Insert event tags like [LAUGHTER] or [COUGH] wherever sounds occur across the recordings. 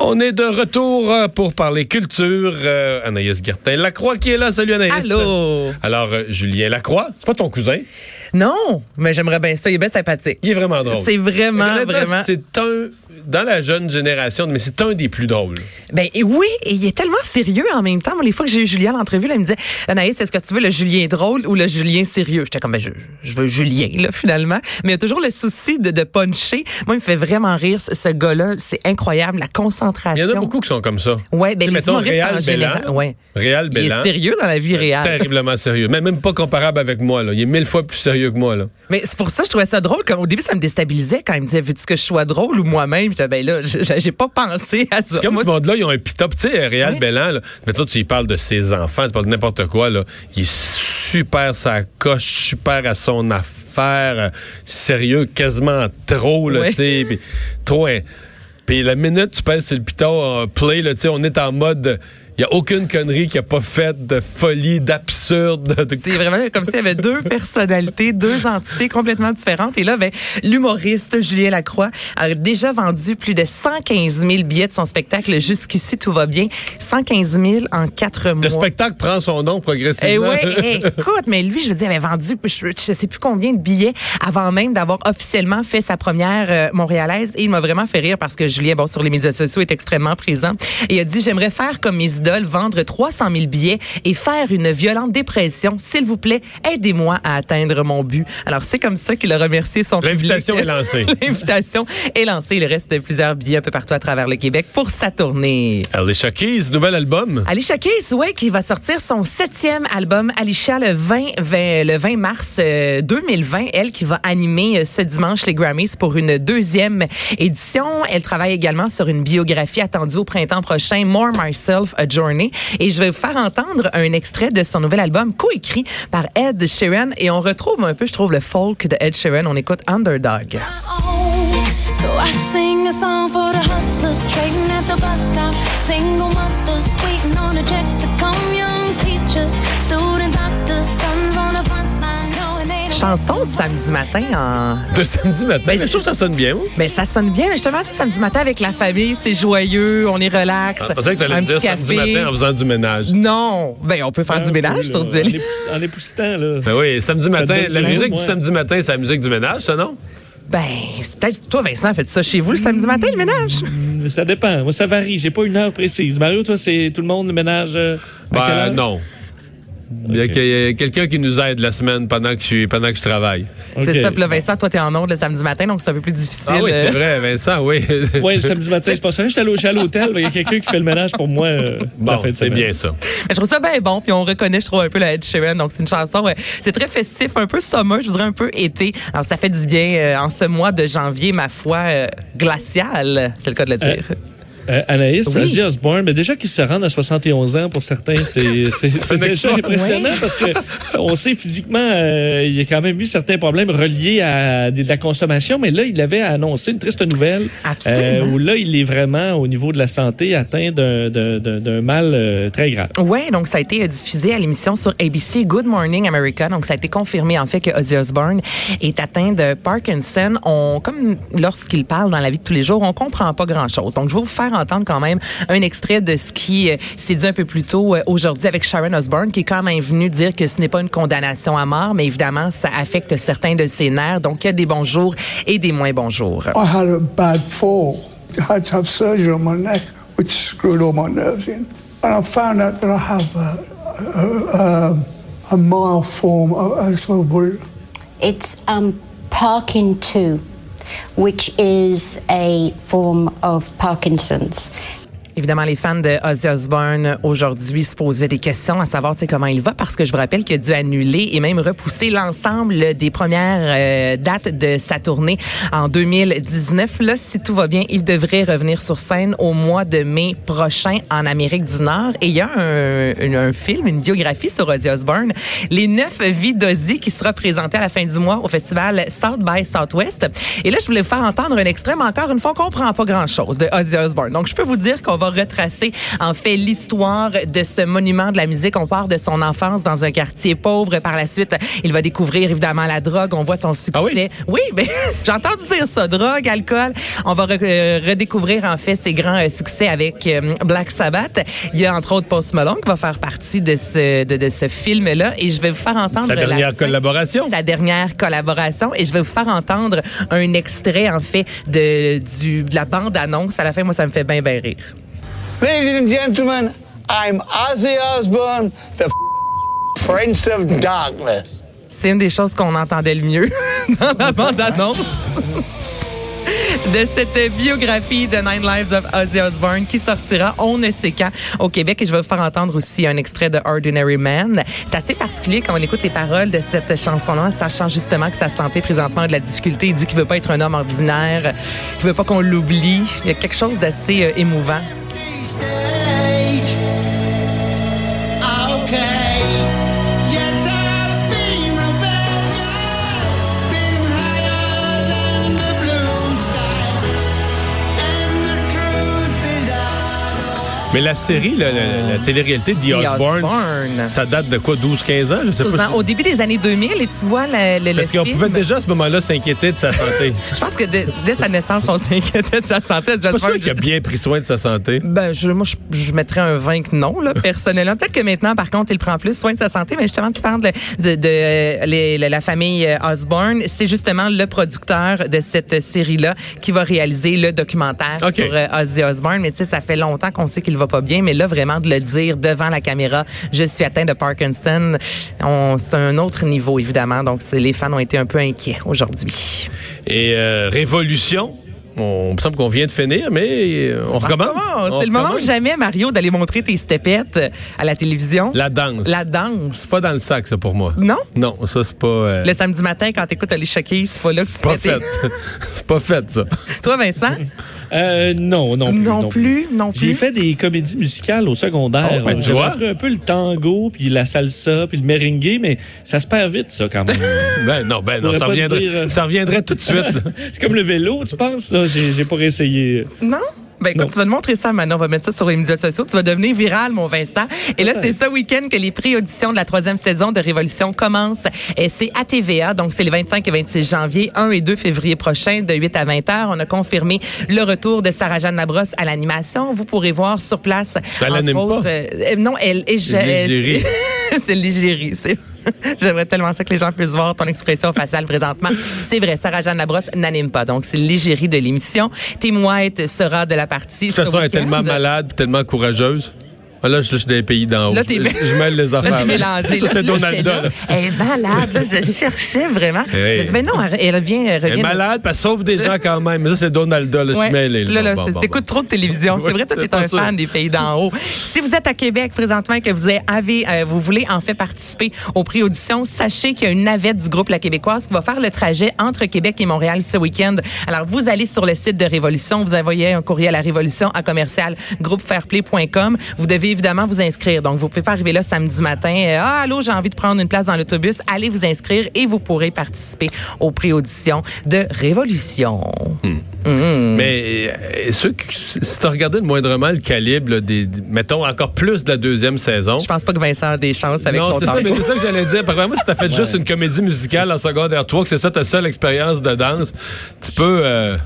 On est de retour euh, pour parler culture. Euh, Anaïs Gertin Lacroix qui est là. Salut Anaïs. Allô? Alors, euh, Julien Lacroix, c'est pas ton cousin? Non, mais j'aimerais bien ça. Il est bien sympathique. Il est vraiment drôle. C'est vraiment, vraiment. C'est un, dans la jeune génération, mais c'est un des plus drôles. Ben et oui, et il est tellement sérieux en même temps. Moi, les fois que j'ai eu Julien à l'entrevue, il me disait Anaïs, est-ce que tu veux le Julien drôle ou le Julien sérieux? J'étais comme ben, je, je veux Julien là finalement, mais il y a toujours le souci de, de puncher. Moi, il me fait vraiment rire ce, ce gars-là, c'est incroyable la Il concentration. y en a beaucoup qui sont comme ça. Ouais, ben les mettons, Réal en général, ouais. Réal Il est sérieux dans la vie réelle. Terriblement sérieux. Mais même pas comparable avec moi. Là. Il est mille fois plus sérieux que moi. Là. Mais c'est pour ça que je trouvais ça drôle. Quand, au début, ça me déstabilisait quand il me disait Veux-tu que je sois drôle ou moi-même? J'étais ben là, j'ai pas pensé à ça. Comme Moi, ce monde-là, ils ont un pit-up. Tu sais, Réal Ouais. Là, mais toi, tu y parles de ses enfants, tu parles de n'importe quoi. Là. Il est super sa coche, super à son affaire, euh, sérieux, quasiment trop. Là, Ouais. trop. hein. Puis la minute tu sur le piton en play, là, tu sais, on est en mode. Il n'y a aucune connerie qui a pas fait de folie, d'absurde. de- [LAUGHS] C'est vraiment comme s'il y avait deux personnalités, deux entités complètement différentes. Et là, ben, l'humoriste Julien Lacroix a déjà vendu plus de 115 000 billets de son spectacle. Jusqu'ici, tout va bien. 115 000 en quatre mois. Le spectacle prend son nom progressivement. Eh ouais, [LAUGHS] eh, écoute, mais lui, je veux dire, il avait vendu, je, je sais plus combien de billets avant même d'avoir officiellement fait sa première euh, montréalaise. Et il m'a vraiment fait rire parce que Julien, bon, sur les médias sociaux, est extrêmement présent. Et il a dit, j'aimerais faire comme mes idoles, vendre 300 000 billets et faire une violente dépression. S'il vous plaît, aidez-moi à atteindre mon but. Alors, c'est comme ça qu'il a remercié son public. L'invitation est lancée. [LAUGHS] L'invitation est lancée. Il reste de plusieurs billets un peu partout à travers le Québec pour sa tournée. Alicia Keys, nouvel album. Alicia Keys, ouais, qui va sortir son septième album, Alicia, le 20, 20 le 20 mars euh, 2020. Elle qui va animer euh, ce dimanche les Grammys pour une deuxième édition. Elle travaille également sur une biographie attendue au printemps prochain, More Myself, A Et je vais vous faire entendre un extrait de son nouvel album, coécrit par Ed Sheeran. Et on retrouve un peu, je trouve, le folk de Ed Sheeran. On écoute Underdog. Chanson de samedi matin en De samedi matin. Ben, je trouve que ça sonne bien. moi. Mais ça sonne bien, mais justement, tu sais, samedi matin avec la famille, c'est joyeux, on est relax. Ah, Peut-être que t'allais me dire samedi matin en faisant du ménage. Non, ben on peut faire du ménage sur du En, épou- en époussitant, là. Ben oui, samedi matin, la musique du samedi matin, c'est la musique du ménage, ça, non? Ben, c'est peut-être toi, Vincent, faites ça chez vous le samedi matin, le ménage? Ça dépend. Moi, ça varie. J'ai pas une heure précise. Mario, toi, c'est tout le monde le ménage euh, Ben non. Il y a, Ok. que- il y a quelqu'un qui nous aide la semaine pendant que je, suis- pendant que je travaille. C'est ça, puis là, Vincent, toi, t'es en onde le samedi matin, donc c'est un peu plus difficile. Ah oui, c'est euh, vrai, Vincent, oui. [LAUGHS] Oui, le samedi matin, c'est pas ça. Allé au- j'étais à l'hôtel. Il y a quelqu'un qui fait le ménage pour moi. euh, Bon, c'est bien ça. Mais je trouve ça bien bon, puis on reconnaît, je trouve, un peu la Ed Sheeran. Donc, c'est une chanson, euh, c'est très festif, un peu summer, je voudrais un peu été. Alors, ça fait du bien euh, en ce mois de janvier, ma foi, euh, glacial, c'est le cas de le dire. Euh, Anaïs, Oui. Ozzy Osbourne, mais déjà qu'il se rende à 71 ans pour certains, c'est [LAUGHS] déjà impressionnant parce que on sait physiquement, euh, il y a quand même eu certains problèmes reliés à de la consommation, mais là, il avait annoncé une triste nouvelle euh, où là, il est vraiment au niveau de la santé atteint d'un- mal euh, très grave. Oui, donc ça a été euh, diffusé à l'émission sur ABC Good Morning America. Donc ça a été confirmé en fait que Ozzy Osbourne est atteint de Parkinson. On, comme lorsqu'il parle dans la vie de tous les jours, on comprend pas grand-chose. Donc je vais vous faire entendre quand même un extrait de ce qui euh, s'est dit un peu plus tôt euh, aujourd'hui avec Sharon Osbourne, qui est quand même venu dire que ce n'est pas une condamnation à mort, mais évidemment ça affecte certains de ses nerfs. Donc il y a des bons jours et des moins bons jours. I had a bad fall. I had to have surgery on my neck, which screwed all my nerves in. And I found out that I have a, a, um, a mild form of, uh, sort of what- It's um, Parkin 2. Which is a form of Parkinson's. Évidemment, les fans de Ozzy Osbourne aujourd'hui se posaient des questions à savoir comment il va parce que je vous rappelle qu'il a dû annuler et même repousser l'ensemble des premières euh, dates de sa tournée en 2019. Là, si tout va bien, il devrait revenir sur scène au mois de mai prochain en Amérique du Nord. Et il y a un, film, une biographie sur Ozzy Osbourne, Les neuf vies d'Ozzy, qui sera présenté à la fin du mois au festival South by Southwest. Et là, je voulais vous faire entendre un mais encore une fois, on comprend pas grand-chose de Ozzy Osbourne. Donc, je peux vous dire qu'on va retracer en fait l'histoire de ce monument de la musique. On part de son enfance dans un quartier pauvre. Par la suite, il va découvrir évidemment la drogue. On voit son succès. Ah oui? Oui, mais [LAUGHS] j'ai entendu dire ça. Drogue, alcool. On va re- euh, redécouvrir en fait ses grands euh, succès avec euh, Black Sabbath. Il y a entre autres Post Malone qui va faire partie de ce de, de ce film-là. Et je vais vous faire entendre Sa la dernière fin- collaboration. sa dernière collaboration et je vais vous faire entendre un extrait en fait de du de la bande annonce à la fin moi ça me fait bien bien rire. Ladies and gentlemen, I'm Ozzy Osbourne, the Prince of Darkness. C'est une des choses qu'on entendait le mieux [LAUGHS] dans la bande annonce. [LAUGHS] de cette biographie de Nine Lives of Ozzy Osbourne qui sortira on ne sait quand au Québec et je vais vous faire entendre aussi un extrait de Ordinary Man. C'est assez particulier quand on écoute les paroles de cette chanson-là, sachant justement que sa santé présentement a de la difficulté. Il dit qu'il veut pas être un homme ordinaire, qu'il veut pas qu'on l'oublie. Il y a quelque chose d'assez euh, émouvant. Mais la série, la, la télé-réalité The, Osbourne, Osbourne. ça date de quoi, 12-15 ans? Je sais pas. Au début des années 2000, et tu vois le, le, Parce qu'on pouvait déjà à ce moment-là s'inquiéter de sa santé. [LAUGHS] Je pense que dès, dès sa naissance, on s'inquiétait de sa santé. Je suis sûr qu'il a bien pris soin de sa santé. Ben, je, moi, je, je mettrais un 20 que non, là, personnellement. Peut-être que maintenant, par contre, il prend plus soin de sa santé, mais justement, tu parles de, de, de, euh, les- la- famille euh, Osborne. C'est justement le producteur de cette série-là qui va réaliser le documentaire sur euh, Ozzy Osbourne. Mais tu sais, ça fait longtemps qu'on sait qu'il va pas bien, mais là, vraiment, de le dire devant la caméra, je suis atteint de Parkinson, on, c'est un autre niveau, évidemment. Donc, les fans ont été un peu inquiets aujourd'hui. Et euh, Révolution, on me semble qu'on vient de finir, mais euh, on recommence. C'est le moment ou recommence. jamais, Mario, d'aller montrer tes stepettes euh, à la télévision. La danse. La danse. C'est pas dans le sac, ça, pour moi. Non? Non, ça, c'est pas... euh, Le samedi matin, quand t'écoutes les choqués, c'est pas là que tu c'est pas fait. [LAUGHS] c'est pas fait, ça. [LAUGHS] Toi, Vincent? [LAUGHS] Euh, non, non plus. Non plus, non plus. J'ai fait des comédies musicales au secondaire. Oh, ben, tu vois. appris un peu le tango, puis la salsa, puis le merengue, mais ça se perd vite, ça, quand même. [LAUGHS] Ben non, ben non, ça reviendrait, dire, euh, ça reviendrait tout de suite. [LAUGHS] C'est comme le vélo, tu penses? là? J'ai j'ai pas essayé. Non? Ben Non. tu vas te montrer ça maintenant, on va mettre ça sur les médias sociaux. Tu vas devenir viral, mon Vincent. Et là, c'est ce week-end que les pré-auditions de la troisième saison de Révolution commencent. Et c'est à TVA, donc c'est le 25 et 26 janvier, 1 et 2 février prochain, de 8 à 20 heures. On a confirmé le retour de Sarah-Jeanne Labrosse à l'animation. Vous pourrez voir sur place. Elle entre anime pas? euh, non, elle est... C'est l'égérie. [LAUGHS] c'est- [LAUGHS] J'aimerais tellement ça que les gens puissent voir ton expression faciale présentement. C'est vrai, Sarah-Jeanne Labrosse n'anime pas. Donc, c'est l'égérie de l'émission. Tim White sera de la partie. De toute façon, elle est tellement malade, tellement courageuse. Ah, Là, je suis des pays d'en haut. Là, t'es- je, je mêle les [LAUGHS] affaires. Là, mélangé. Ça, c'est Donalda. là. Elle est malade. là. Je, je cherchais vraiment. Hey. Je dis, ben non, elle, elle revient. Elle Elle est malade, elle sauve des gens quand même. Mais ça, c'est Donalda. Là, je Ouais. suis mêlé. Là, là, Bon, c'est- bon, t'écoutes bon. trop de télévision. C'est vrai, toi, t'es un sûr. fan des pays d'en haut. Si vous êtes à Québec présentement et que vous avez, euh, vous voulez en fait participer au prix audition, sachez qu'il y a une navette du groupe La Québécoise qui va faire le trajet entre Québec et Montréal ce week-end. Alors, vous allez sur le site de Révolution, vous envoyez un courriel à Révolution à commercial groupefairplay.com. Vous devez évidemment vous inscrire. Donc, vous pouvez pas arriver là samedi matin. euh, ah, allô, j'ai envie de prendre une place dans l'autobus. Allez vous inscrire et vous pourrez participer au prix audition de Révolution. Mais euh, ceux qui- si tu regardais moindrement le calibre, là, des, mettons, encore plus de la deuxième saison. Je pense pas que Vincent a des chances avec non, son mais c'est ça que j'allais dire. Par exemple, si t'as fait [LAUGHS] juste une comédie musicale en secondaire 3, que c'est ça ta seule expérience de danse, tu peux, euh,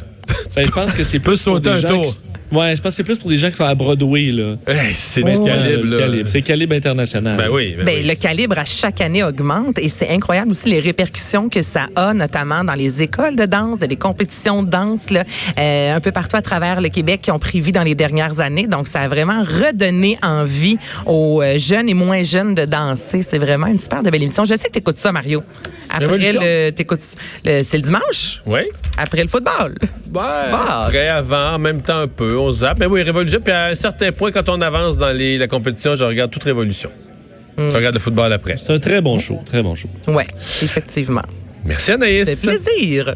Ben, je pense que c'est [LAUGHS] tu plus sauter un tour. qui- Ouais, je pense que c'est plus pour des gens qui sont à Broadway, là. Hey, c'est du le calibre, là. calibre. C'est calibre international. Ben oui. ben Ben, oui. Le calibre à chaque année augmente et c'est incroyable aussi les répercussions que ça a, notamment dans les écoles de danse, des compétitions de danse là, euh, un peu partout à travers le Québec qui ont pris vie dans les dernières années. Donc, ça a vraiment redonné envie aux euh, jeunes et moins jeunes de danser. C'est vraiment une super de belle émission. Je sais que tu écoutes ça, Mario. Après le, t'écoutes, le- c'est le dimanche, Oui. après le football. Ouais, Bah. après, avant, en même temps un peu, on zappe. Mais oui, Révolution. Puis à un certain point, quand on avance dans les, la compétition, je regarde toute Révolution. Je regarde le football après. C'est un très bon show, très bon show. Ouais, effectivement. Merci Anaïs. C'est plaisir.